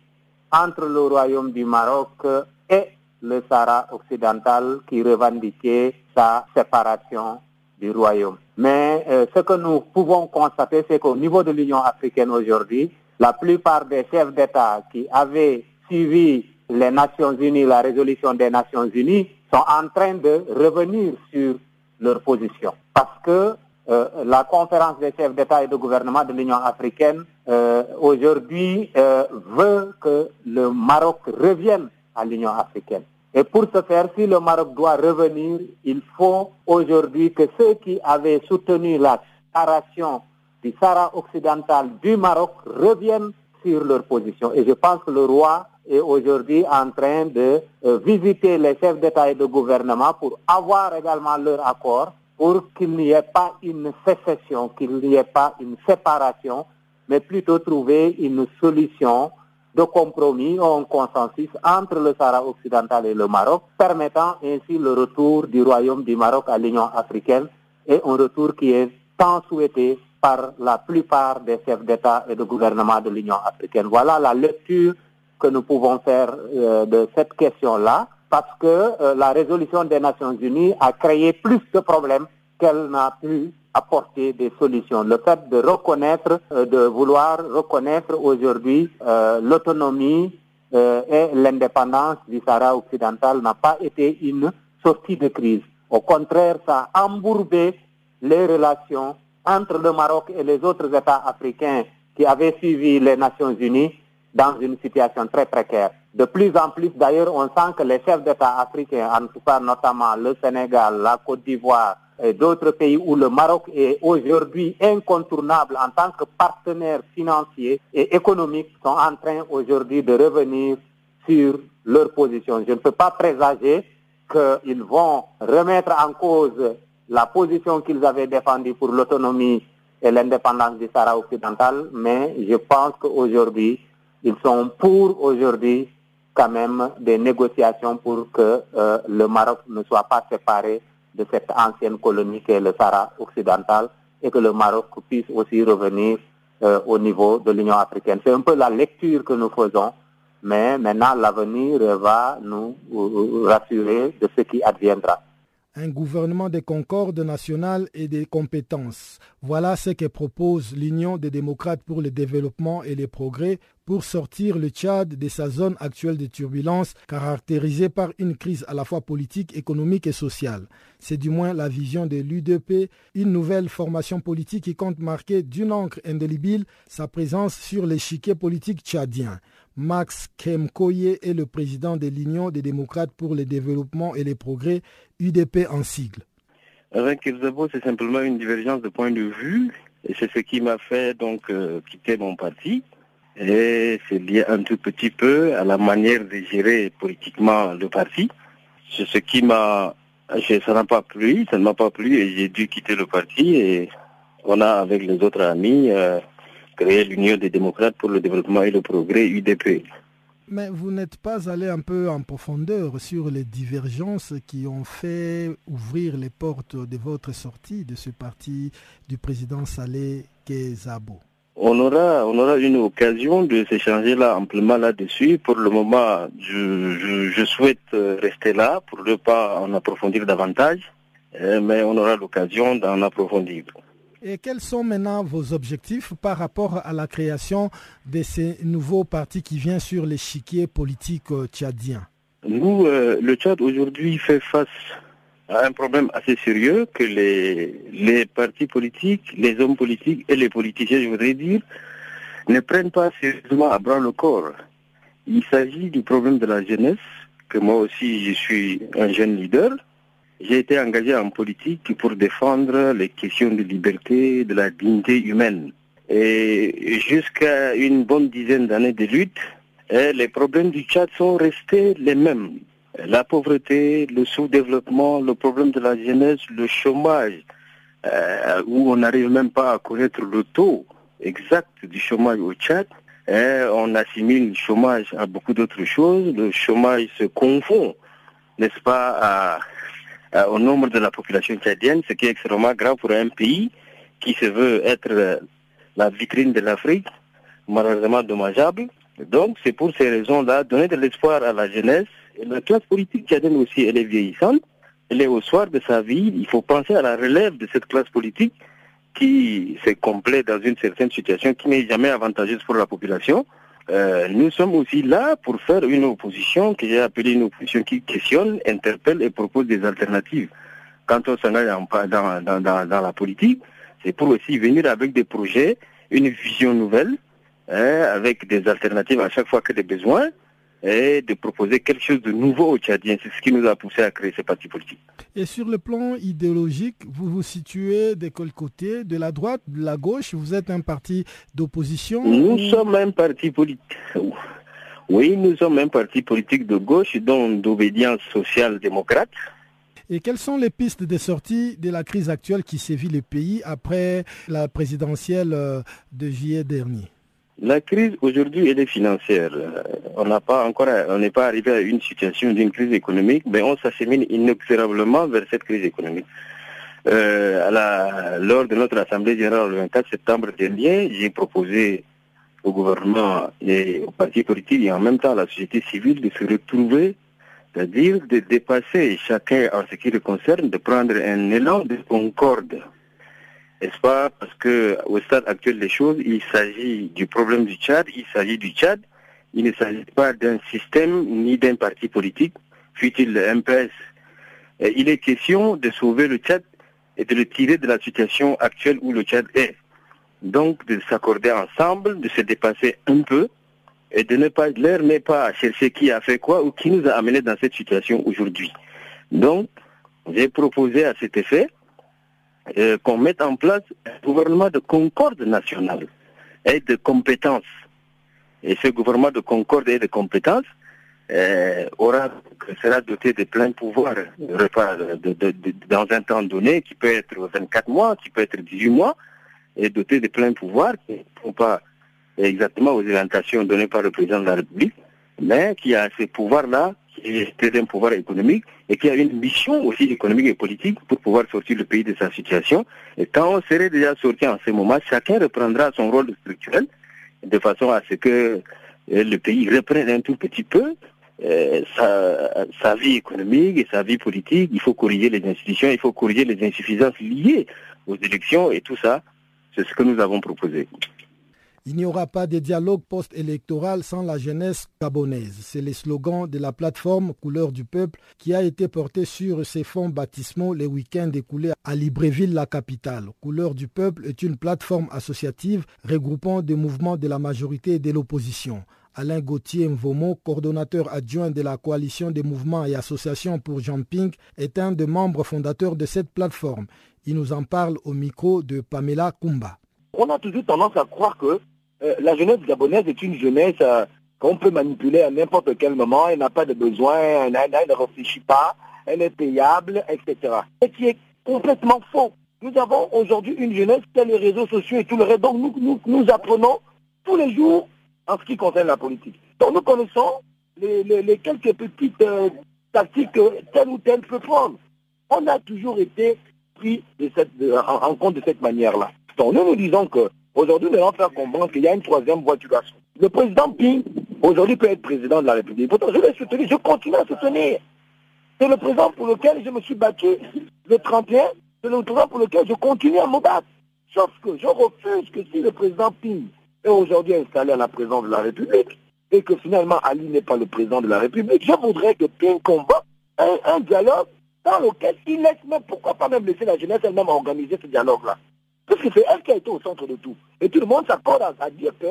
entre le Royaume du Maroc et le Sahara occidental qui revendiquait sa séparation du Royaume. Mais euh, ce que nous pouvons constater, c'est qu'au niveau de l'Union africaine aujourd'hui, la plupart des chefs d'État qui avaient suivi les Nations Unies, la résolution des Nations Unies, sont en train de revenir sur leur position. Parce que euh, la conférence des chefs d'État et de gouvernement de l'Union africaine euh, aujourd'hui euh, veut que le Maroc revienne à l'Union africaine. Et pour ce faire, si le Maroc doit revenir, il faut aujourd'hui que ceux qui avaient soutenu la séparation du Sahara occidental du Maroc reviennent sur leur position. Et je pense que le roi est aujourd'hui en train de euh, visiter les chefs d'État et de gouvernement pour avoir également leur accord pour qu'il n'y ait pas une sécession, qu'il n'y ait pas une séparation, mais plutôt trouver une solution de compromis ou un consensus entre le Sahara occidental et le Maroc, permettant ainsi le retour du Royaume du Maroc à l'Union africaine et un retour qui est tant souhaité par la plupart des chefs d'État et de gouvernement de l'Union africaine. Voilà la lecture que nous pouvons faire euh, de cette question-là, parce que euh, la résolution des Nations Unies a créé plus de problèmes qu'elle n'a pu apporter des solutions. Le fait de reconnaître, euh, de vouloir reconnaître aujourd'hui l'autonomie et l'indépendance du Sahara occidental n'a pas été une sortie de crise. Au contraire, ça a embourbé les relations entre le Maroc et les autres États africains qui avaient suivi les Nations Unies dans une situation très précaire. De plus en plus, d'ailleurs, on sent que les chefs d'État africains, en tout cas notamment le Sénégal, la Côte d'Ivoire et d'autres pays où le Maroc est aujourd'hui incontournable en tant que partenaire financier et économique, sont en train aujourd'hui de revenir sur leur position. Je ne peux pas présager qu'ils vont remettre en cause la position qu'ils avaient défendue pour l'autonomie et l'indépendance du Sahara occidental, mais je pense qu'aujourd'hui, ils sont pour aujourd'hui quand même des négociations pour que euh, le Maroc ne soit pas séparé de cette ancienne colonie qui est le Sahara occidental et que le Maroc puisse aussi revenir euh, au niveau de l'Union africaine. C'est un peu la lecture que nous faisons, mais maintenant l'avenir va nous euh, rassurer de ce qui adviendra un gouvernement de concorde nationale et des compétences. Voilà ce que propose l'Union des démocrates pour le développement et le progrès pour sortir le Tchad de sa zone actuelle de turbulence caractérisée par une crise à la fois politique, économique et sociale. C'est du moins la vision de l'UDP, une nouvelle formation politique qui compte marquer d'une encre indélébile sa présence sur l'échiquier politique tchadien. Max Kemkoye est le président de l'Union des démocrates pour le développement et les progrès, UDP en sigle. Avec Elzabo, c'est simplement une divergence de point de vue et c'est ce qui m'a fait donc euh, quitter mon parti. Et c'est lié un tout petit peu à la manière de gérer politiquement le parti. C'est ce qui m'a... Ça n'a pas plu, ça ne m'a pas plu et j'ai dû quitter le parti et on a avec les autres amis... Euh, créer l'Union des démocrates pour le développement et le progrès, UDP. Mais vous n'êtes pas allé un peu en profondeur sur les divergences qui ont fait ouvrir les portes de votre sortie de ce parti du président Saleh Kezabo on aura, on aura une occasion de s'échanger là amplement là-dessus. Pour le moment, je, je, souhaite rester là pour ne pas en approfondir davantage, euh, mais on aura l'occasion d'en approfondir. Et quels sont maintenant vos objectifs par rapport à la création de ces nouveaux partis qui viennent sur l'échiquier politique euh, tchadien? Nous, euh, le Tchad aujourd'hui fait face à un problème assez sérieux que les, les partis politiques, les hommes politiques et les politiciens, je voudrais dire, ne prennent pas sérieusement à bras le corps. Il s'agit du problème de la jeunesse, que moi aussi je suis un jeune leader. J'ai été engagé en politique pour défendre les questions de liberté, de la dignité humaine. Et jusqu'à une bonne dizaine d'années de lutte, eh, les problèmes du Tchad sont restés les mêmes. La pauvreté, le sous-développement, le problème de la jeunesse, le chômage, euh, où on n'arrive même pas à connaître le taux exact du chômage au Tchad. Et on assimile le chômage à beaucoup d'autres choses. Le chômage se confond, n'est-ce pas, au nombre de la population tchadienne, ce qui est extrêmement grave pour un pays qui se veut être la vitrine de l'Afrique, malheureusement dommageable. Donc c'est pour ces raisons-là, donner de l'espoir à la jeunesse. La classe politique tchadienne aussi, elle est vieillissante. Elle est au soir de sa vie. Il faut penser à la relève de cette classe politique qui se complète dans une certaine situation qui n'est jamais avantageuse pour la population. Euh, nous sommes aussi là pour faire une opposition que j'ai appelée une opposition qui questionne, interpelle et propose des alternatives. Quand on s'engage dans, dans, la politique, c'est pour aussi venir avec des projets, une vision nouvelle, hein, avec des alternatives à chaque fois que des besoins, et de proposer quelque chose de nouveau aux Tchadiens. C'est ce qui nous a poussé à créer ces partis politiques. Et sur le plan idéologique, vous vous situez de quel côté De la droite, de la gauche Vous êtes un parti d'opposition Nous sommes un parti politique. Oui, nous sommes un parti politique de gauche, donc d'obédience sociale démocrate. Et quelles sont les pistes de sortie de la crise actuelle qui sévit le pays après la présidentielle euh, de juillet dernier? La crise aujourd'hui elle est financière. Euh, on n'a pas encore, on n'est pas arrivé à une situation d'une crise économique, mais on s'achemine inexorablement vers cette crise économique. Euh, à la, lors de notre assemblée générale le 24 septembre dernier, j'ai proposé au gouvernement et aux partis politiques et en même temps à la société civile de se retrouver, c'est-à-dire de dépasser chacun en ce qui le concerne, de prendre un élan de concorde n'est-ce pas? Parce que au stade actuel des choses, il s'agit du problème du Tchad, il s'agit du Tchad, il ne s'agit pas d'un système ni d'un parti politique, fut-il le MPS. il est question de sauver le Tchad et de le tirer de la situation actuelle où le Tchad est. Donc de s'accorder ensemble, de se dépasser un peu et de ne pas l'air n'est pas à chercher qui a fait quoi ou qui nous a amené dans cette situation aujourd'hui. Donc, j'ai proposé à cet effet euh, qu'on mette en place un gouvernement de concorde nationale et de compétences. Et ce gouvernement de concorde et de compétences euh, aura, sera doté de plein pouvoir dans un temps donné qui peut être 24 mois, qui peut être 18 mois, et doté de plein pouvoir qui ne sont pas exactement aux orientations données par le président de la République, mais qui a ces pouvoirs-là qui est un pouvoir économique et qui a une mission aussi économique et politique pour pouvoir sortir le pays de sa situation. Et quand on serait déjà sorti en ce moment, chacun reprendra son rôle structurel de façon à ce que euh, le pays reprenne un tout petit peu euh, sa, sa, vie économique et sa vie politique. Il faut corriger les institutions, il faut corriger les insuffisances liées aux élections et tout ça. C'est ce que nous avons proposé. Il n'y aura pas de dialogue post-électoral sans la jeunesse gabonaise. C'est le slogan de la plateforme Couleur du Peuple qui a été porté sur ses fonds baptismaux les week-ends écoulés à Libreville, la capitale. Couleur du Peuple est une plateforme associative regroupant des mouvements de la majorité et de l'opposition. Alain Gauthier Mvomo, coordonnateur adjoint de la coalition des mouvements et associations pour Jumping, est un des membres fondateurs de cette plateforme. Il nous en parle au micro de Pamela Kumba. On a toujours tendance à croire que euh, la jeunesse gabonaise est une jeunesse euh, qu'on peut manipuler à n'importe quel moment, elle n'a pas de besoin, elle, ne réfléchit pas, elle est payable, etc. Ce qui est complètement faux. Nous avons aujourd'hui une jeunesse qui a les réseaux sociaux et tout le reste. Donc nous, nous, apprenons tous les jours en ce qui concerne la politique. Donc nous connaissons les, quelques petites euh, tactiques que tel ou tel peut prendre. On a toujours été pris en, en, compte de cette manière-là. Donc nous nous disons que Aujourd'hui, nous allons faire comprendre qu'il y a une troisième voie du garçon. Le président Ping, aujourd'hui, peut être président de la République. Pourtant, je vais soutenir, je continue à soutenir. C'est le président pour lequel je me suis battu le 31. C'est le président pour lequel je continue à me battre. Sauf que je refuse que si le président Ping est aujourd'hui installé à la présidence de la République et que finalement Ali n'est pas le président de la République, je voudrais que Ping convoque un, dialogue dans lequel il laisse même, pourquoi pas même laisser la jeunesse elle-même organiser ce dialogue-là. Parce que c'est elle qui a été au centre de tout. Et tout le monde s'accorde à, dire que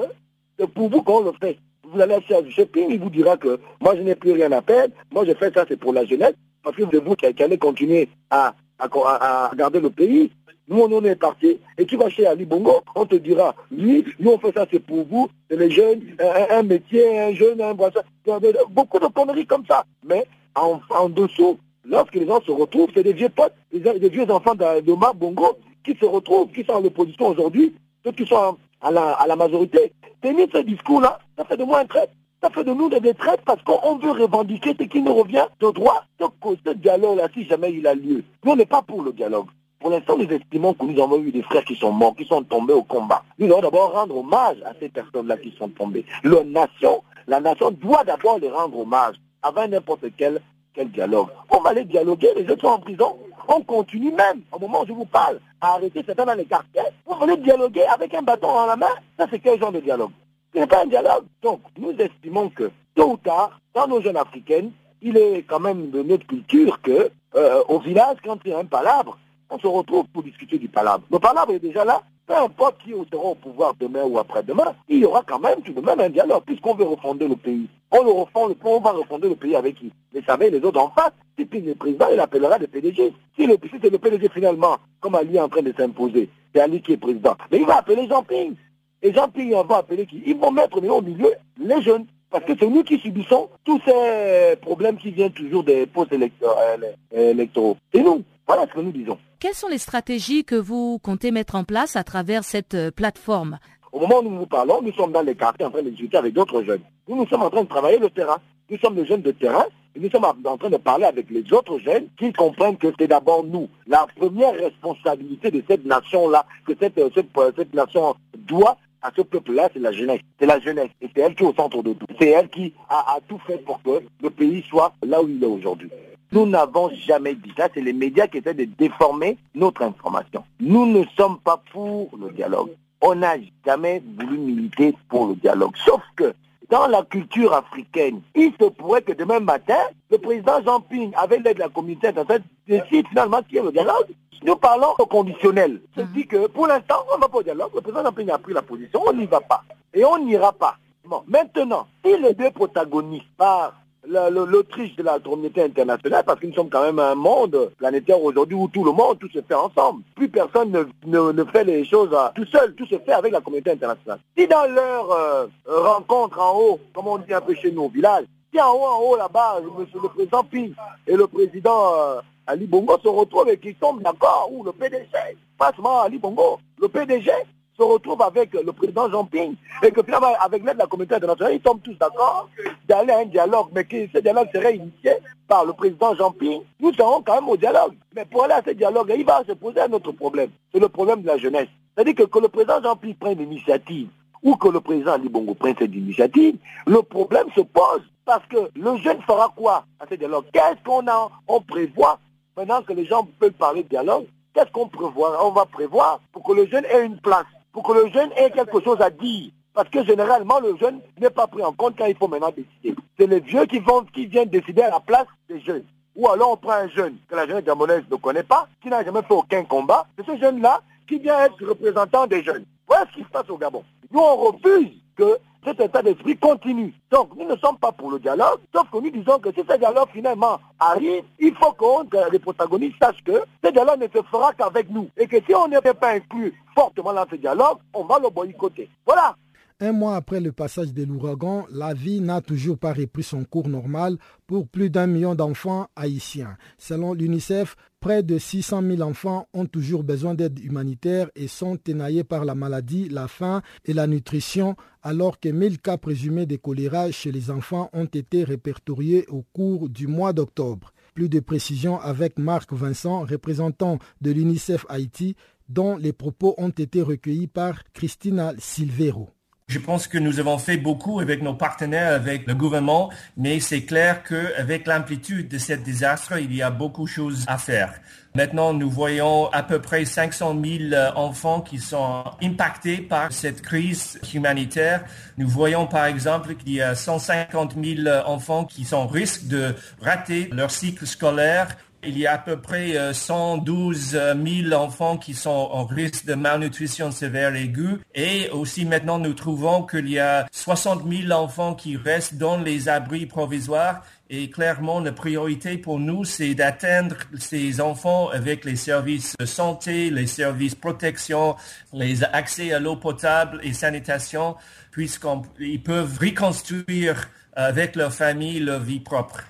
c'est pour vous qu'on le fait. Vous allez chez Ping, il vous dira que moi je n'ai plus rien à perdre, moi je fais ça, c'est pour la jeunesse, parce que c'est vous qui, allez continuer à, à, garder le pays. Nous, on est parti. Et tu vas chez Ali Bongo, on te dira, lui, nous, on fait ça, c'est pour vous, c'est les jeunes, un, métier, un jeune, un boisson. Beaucoup de conneries comme ça. Mais en, en dessous, lorsque les gens se retrouvent, c'est des vieux potes, des, vieux enfants de, de Bongo qui se retrouvent, qui sont en opposition aujourd'hui, ceux qui sont à la, à la majorité. Tenir ce discours-là, ça fait de moi un traite. Ça fait de nous des traites parce qu'on veut revendiquer ce qui nous revient de droit. Donc ce dialogue-là, si jamais il a lieu, nous on n'est pas pour le dialogue. Pour l'instant, nous estimons que nous avons eu des frères qui sont morts, qui sont tombés au combat. Nous devons d'abord rendre hommage à ces personnes-là qui sont tombées. La nation, la nation doit d'abord les rendre hommage avant n'importe quel, quel dialogue. On va aller dialoguer, les autres sont en prison. On continue même, au moment où je vous parle, à arrêter certains dans les quartiers. Vous voulez dialoguer avec un bâton dans la main Ça, c'est quel genre de dialogue? Ce n'est pas un dialogue. Donc, nous estimons que, tôt ou tard, dans nos jeunes africaines, il est quand même de notre culture que, euh, au village, quand il y a un palabre, on se retrouve pour discuter du palabre. Le palabre est déjà là. Peu importe qui sera au pouvoir demain ou après-demain, il y aura quand même tout de même un dialogue, puisqu'on veut refonder le pays. On, le refond, on va refonder le pays avec qui? Les savez, les autres en face. Si le président, il appellera le PDG. Si, le, c'est le PDG finalement, comme Ali est en train de s'imposer, c'est Ali qui est président, mais il va appeler Jean Ping. Et Jean Ping, il va appeler qui? Ils vont mettre au milieu les jeunes. Parce que c'est nous qui subissons tous ces problèmes qui viennent toujours des postes électoraux. C'est nous. Voilà ce que nous disons. Quelles sont les stratégies que vous comptez mettre en place à travers cette euh, plateforme? Au moment où nous vous parlons, nous sommes dans les quartiers en train de discuter avec d'autres jeunes. Nous, sommes en train de travailler le terrain. Nous sommes des jeunes de terrain et nous sommes en train de parler avec les autres jeunes qui comprennent que c'est d'abord nous. La première responsabilité de cette nation-là, que cette, euh, euh, nation doit à ce peuple-là, c'est la jeunesse. C'est la jeunesse. Et c'est elle qui est au centre de tout. C'est elle qui a, tout fait pour que le pays soit là où il est aujourd'hui. Nous n'avons jamais dit ça. C'est les médias qui essaient de déformer notre information. Nous ne sommes pas pour le dialogue. On n'a jamais voulu militer pour le dialogue. Sauf que dans la culture africaine, il se pourrait que demain matin, le président Jean Ping, avec l'aide de la communauté internationale, décide finalement qu'il y ait le dialogue. Nous parlons au conditionnel. C'est-à-dire que pour l'instant, on ne va pas au dialogue. Le président Jean Ping a pris la position, on n'y va pas. Et on n'ira pas. Maintenant, si les deux protagonistes partent l'Autriche de la communauté internationale, parce que nous sommes quand même un monde planétaire aujourd'hui où tout le monde, tout se fait ensemble. Plus personne ne, ne, fait les choses tout seul, tout se fait avec la communauté internationale. Si dans leur euh, rencontre en haut, comme on dit un peu chez nous au village, si en haut, en haut là-bas, le président Pi et le président euh, Ali Bongo se retrouvent et qu'ils tombent d'accord, ou le PDG, pas seulement Ali Bongo, le PDG se retrouve avec le président Jean Ping et que finalement, avec l'aide de la communauté internationale, ils tombent tous d'accord d'aller à un dialogue, mais que ce dialogue serait initié par le président Jean Ping, nous serons quand même au dialogue. Mais pour aller à ce dialogue, il va se poser un autre problème. C'est le problème de la jeunesse. C'est-à-dire que, que le président Jean Ping prenne l'initiative ou que le président Ali Bongo prenne cette initiative, le problème se pose. Parce que le jeune fera quoi à ce dialogue? Qu'est-ce qu'on a, on prévoit maintenant que les gens peuvent parler de dialogue. Qu'est-ce qu'on prévoit? On va prévoir pour que le jeune ait une place pour que le jeune ait quelque chose à dire. Parce que généralement, le jeune n'est pas pris en compte quand il faut maintenant décider. C'est les vieux qui, vont, qui viennent décider à la place des jeunes. Ou alors on prend un jeune que la jeunesse gabonaise ne connaît pas, qui n'a jamais fait aucun combat. C'est ce jeune-là qui vient être représentant des jeunes. Voilà ce qui se passe au Gabon. Nous, on refuse que cet état d'esprit continue. Donc, nous ne sommes pas pour le dialogue, sauf que nous disons que si ce dialogue finalement arrive, il faut que les protagonistes sachent que ce dialogue ne se fera qu'avec nous. Et que si on n'est pas inclus fortement dans ce dialogue, on va le boycotter. Voilà. Un mois après le passage de l'ouragan, la vie n'a toujours pas repris son cours normal pour plus d'un million d'enfants haïtiens. Selon l'UNICEF, près de 600 000 enfants ont toujours besoin d'aide humanitaire et sont énaillés par la maladie, la faim et la nutrition, alors que 1000 cas présumés de choléra chez les enfants ont été répertoriés au cours du mois d'octobre. Plus de précisions avec Marc Vincent, représentant de l'UNICEF Haïti, dont les propos ont été recueillis par Christina Silvero. Je pense que nous avons fait beaucoup avec nos partenaires, avec le gouvernement, mais c'est clair qu'avec l'amplitude de ce désastre, il y a beaucoup de choses à faire. Maintenant, nous voyons à peu près 500 000 enfants qui sont impactés par cette crise humanitaire. Nous voyons par exemple qu'il y a 150 000 enfants qui sont en risque de rater leur cycle scolaire il y a à peu près 112 euh, 000 enfants qui sont en risque de malnutrition sévère aiguë. Et aussi maintenant, nous trouvons qu'il y a 60 000 enfants qui restent dans les abris provisoires. Et clairement, la priorité pour nous, c'est d'atteindre ces enfants avec les services de santé, les services protection, les accès à l'eau potable et sanitation, puisqu'ils peuvent reconstruire avec leur famille leur vie propre.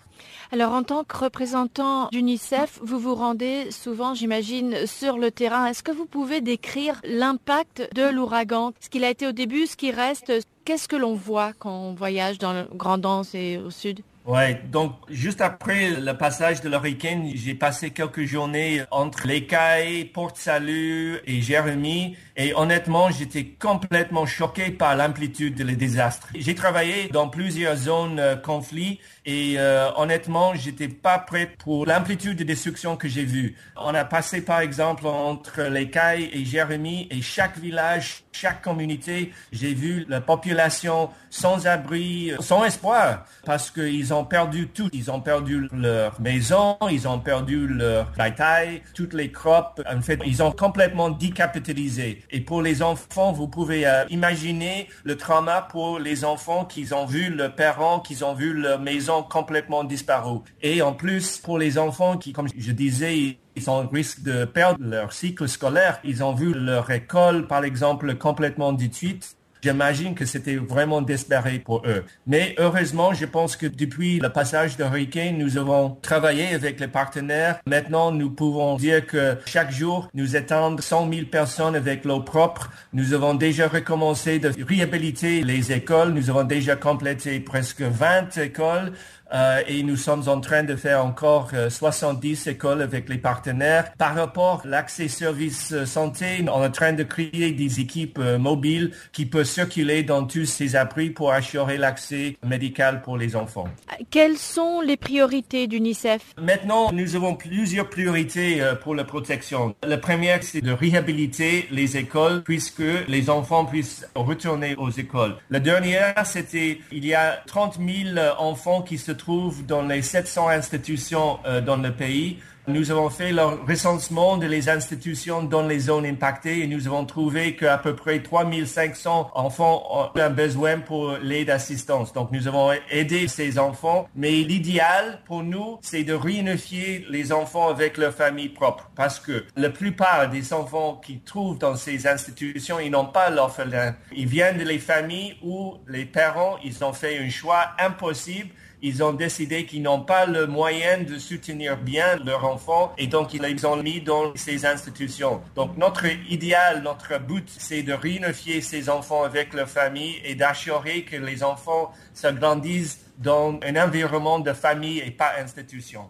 Alors en tant que représentant d'UNICEF, vous vous rendez souvent, j'imagine, sur le terrain. Est-ce que vous pouvez décrire l'impact de l'ouragan? Ce qu'il a été au début, ce qui reste, qu'est-ce que l'on voit quand on voyage dans le Grand Anse et au sud? Ouais, donc juste après le passage de l'hurricane, j'ai passé quelques journées entre les Cailles, Port-Salut et Jérémie et honnêtement, j'étais complètement choqué par l'amplitude des désastres. J'ai travaillé dans plusieurs zones euh, conflits et euh, honnêtement, j'étais pas prêt pour l'amplitude de destruction que j'ai vue. On a passé par exemple entre les Cailles et Jérémie et chaque village, chaque communauté, j'ai vu la population sans abri, sans espoir parce qu'ils ont perdu tout. Ils ont perdu leur maison, ils ont perdu leur bataille, toutes les crops. En fait, ils ont complètement décapitalisé. Et pour les enfants, vous pouvez euh, imaginer le trauma pour les enfants qui ont vu leurs parents, qui ont vu leur maison complètement disparu. Et en plus, pour les enfants qui, comme je disais, ils ont risque de perdre leur cycle scolaire. Ils ont vu leur école, par exemple, complètement détruite. J'imagine que c'était vraiment désespéré pour eux. Mais heureusement, je pense que depuis le passage de hurricane, nous avons travaillé avec les partenaires. Maintenant, nous pouvons dire que chaque jour, nous étendons 100 000 personnes avec l'eau propre. Nous avons déjà recommencé de réhabiliter les écoles. Nous avons déjà complété presque 20 écoles. Euh, et nous sommes en train de faire encore 70 euh, écoles avec les partenaires. Par rapport à l'accès services euh, santé, on est en train de créer des équipes mobiles qui peuvent circuler dans tous ces abris pour assurer l'accès médical pour les enfants. Quelles sont les priorités d'UNICEF? Maintenant, nous avons plusieurs priorités pour la protection. La première, c'est de réhabiliter les écoles puisque les enfants puissent retourner aux écoles. La dernière, c'était il y a 30 000 enfants qui se trouvent dans les 700 institutions euh, dans le pays. Nous avons fait le recensement de les institutions dans les zones impactées et nous avons trouvé qu'à peu près 3500 enfants ont un besoin pour l'aide d'assistance. Donc nous avons aidé ces enfants, mais l'idéal pour nous, c'est de réunifier les enfants avec leur famille propre parce que la plupart des enfants qui trouvent dans ces institutions, ils n'ont pas l'orphelin. Ils viennent de les familles où les parents, ils ont fait un choix impossible ils ont décidé qu'ils n'ont pas le moyen de soutenir bien leurs enfants et donc ils les ont mis dans ces institutions. Donc notre idéal, notre but, c'est de réunifier ces enfants avec leur famille et d'assurer que les enfants se grandissent dans un environnement de famille et pas institution.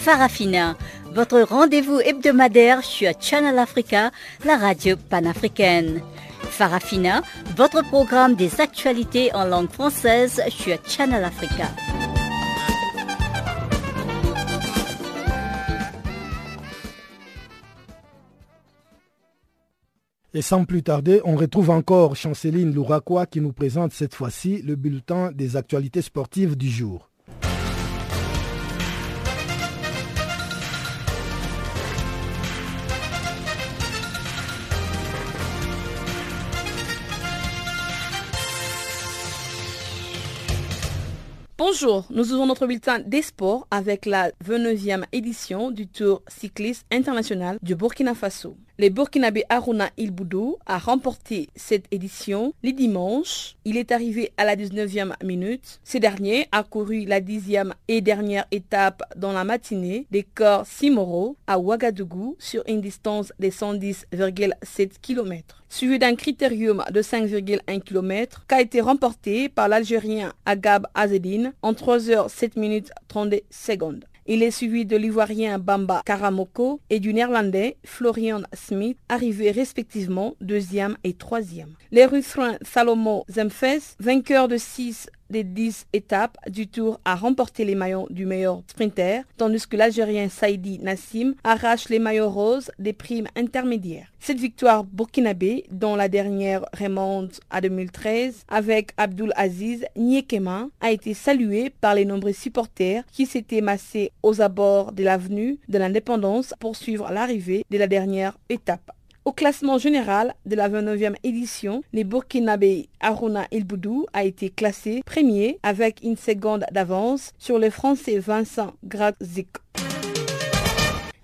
Farafina, votre rendez-vous hebdomadaire sur Channel Africa, la radio panafricaine. Farafina, votre programme des actualités en langue française sur Channel Africa. Et sans plus tarder, on retrouve encore Chanceline Louraquois qui nous présente cette fois-ci le bulletin des actualités sportives du jour. Bonjour, nous ouvrons notre bulletin des sports avec la 29e édition du Tour cycliste international du Burkina Faso. Le Burkinabé Aruna Ilboudou a remporté cette édition le dimanche. Il est arrivé à la 19e minute. Ce dernier a couru la dixième et dernière étape dans la matinée des corps Simoro à Ouagadougou sur une distance de 110,7 km. Suivi d'un critérium de 5,1 km qui a été remporté par l'Algérien Agab Azedine en 3 h 7 minutes 32 secondes. Il est suivi de l'Ivoirien Bamba Karamoko et du Néerlandais Florian Smith, arrivés respectivement deuxième et troisième. Les Russins Salomo Zemfes, vainqueur de 6 des 10 étapes du tour a remporté les maillots du meilleur sprinter, tandis que l'Algérien Saïdi Nassim arrache les maillots roses des primes intermédiaires. Cette victoire burkinabé, dont la dernière remonte à 2013 avec Abdul Aziz Niekema, a été saluée par les nombreux supporters qui s'étaient massés aux abords de l'avenue de l'indépendance pour suivre l'arrivée de la dernière étape. Au classement général de la 29e édition, les Burkinabé Aruna Ilboudou a été classé premier avec une seconde d'avance sur le Français Vincent Gradzik.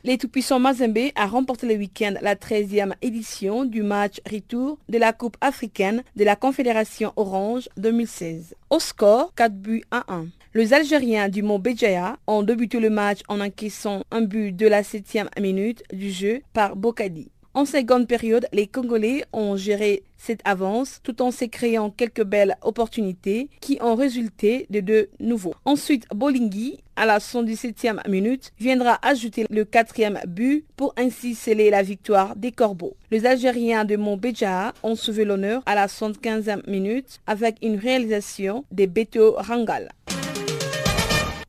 Les tout-puissants Mazembe a remporté le week-end la 13e édition du match retour de la Coupe africaine de la Confédération Orange 2016. Au score 4 buts à 1. Les Algériens du Mont Béjaïa ont débuté le match en encaissant un but de la 7e minute du jeu par Bokadi. En seconde période, les Congolais ont géré cette avance tout en se créant quelques belles opportunités qui ont résulté de deux nouveaux. Ensuite, Bolingui, à la 117e minute, viendra ajouter le quatrième but pour ainsi sceller la victoire des Corbeaux. Les Algériens de Montbéja ont sauvé l'honneur à la 115e minute avec une réalisation de Beto Rangal.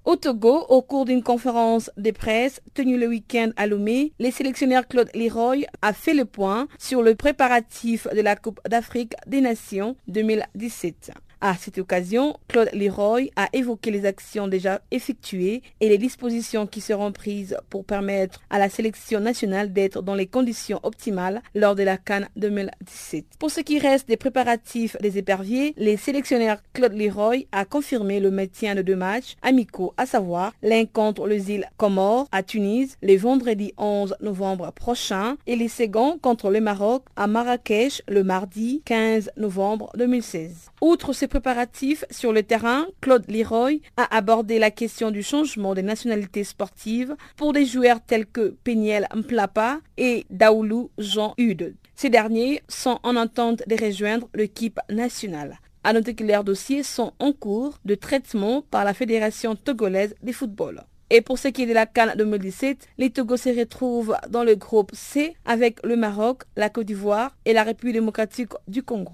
Au Togo, au cours d'une conférence de presse tenue le week-end à Lomé, le sélectionneur Claude Leroy a fait le point sur le préparatif de la Coupe d'Afrique des Nations 2017. À cette occasion, Claude Leroy a évoqué les actions déjà effectuées et les dispositions qui seront prises pour permettre à la sélection nationale d'être dans les conditions optimales lors de la Cannes 2017. Pour ce qui reste des préparatifs des éperviers, les sélectionneurs Claude Leroy a confirmé le maintien de deux matchs amicaux, à savoir l'un contre les îles Comores à Tunis le vendredi 11 novembre prochain et les seconds contre le Maroc à Marrakech le mardi 15 novembre 2016. Outre préparatifs sur le terrain, Claude Leroy a abordé la question du changement des nationalités sportives pour des joueurs tels que Peniel Mplapa et Daoulou Jean Hude. Ces derniers sont en entente de rejoindre l'équipe nationale. À noter que leurs dossiers sont en cours de traitement par la Fédération togolaise de football. Et pour ce qui est de la Cannes 2017, les Togo se retrouvent dans le groupe C avec le Maroc, la Côte d'Ivoire et la République démocratique du Congo.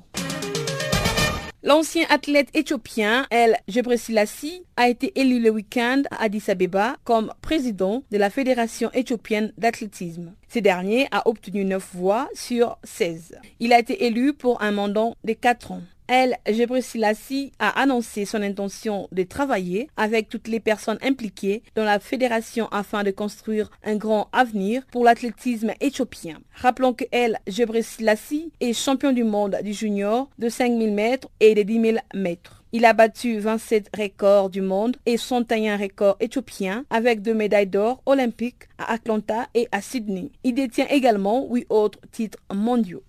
L'ancien athlète éthiopien El Gebreselassie a été élu le week-end à Addis Abeba comme président de la Fédération éthiopienne d'athlétisme. Ce dernier a obtenu 9 voix sur 16. Il a été élu pour un mandat de 4 ans. El Gebreselassie a annoncé son intention de travailler avec toutes les personnes impliquées dans la fédération afin de construire un grand avenir pour l'athlétisme éthiopien. Rappelons que El Gebreselassie est champion du monde du junior de 5000 mètres et de 10 000 mètres. Il a battu 27 records du monde et 101 records éthiopiens avec deux médailles d'or olympiques à Atlanta et à Sydney. Il détient également huit autres titres mondiaux.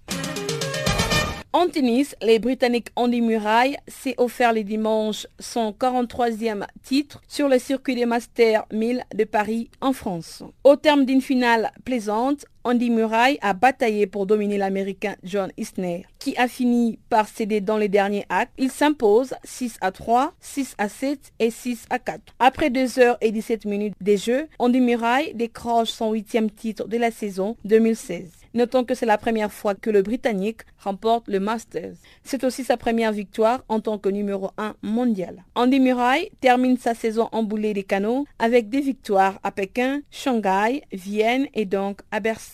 En tennis, les Britanniques Andy Murray s'est offert le dimanche son 43e titre sur le circuit des Masters 1000 de Paris en France. Au terme d'une finale plaisante, Andy Murray a bataillé pour dominer l'Américain John Isner, qui a fini par céder dans les derniers actes. Il s'impose 6 à 3, 6 à 7 et 6 à 4. Après 2 heures et 17 minutes de jeu, Andy Murray décroche son huitième titre de la saison 2016. Notons que c'est la première fois que le Britannique remporte le Masters. C'est aussi sa première victoire en tant que numéro 1 mondial. Andy Murray termine sa saison en boulet des canaux avec des victoires à Pékin, Shanghai, Vienne et donc à Bercy.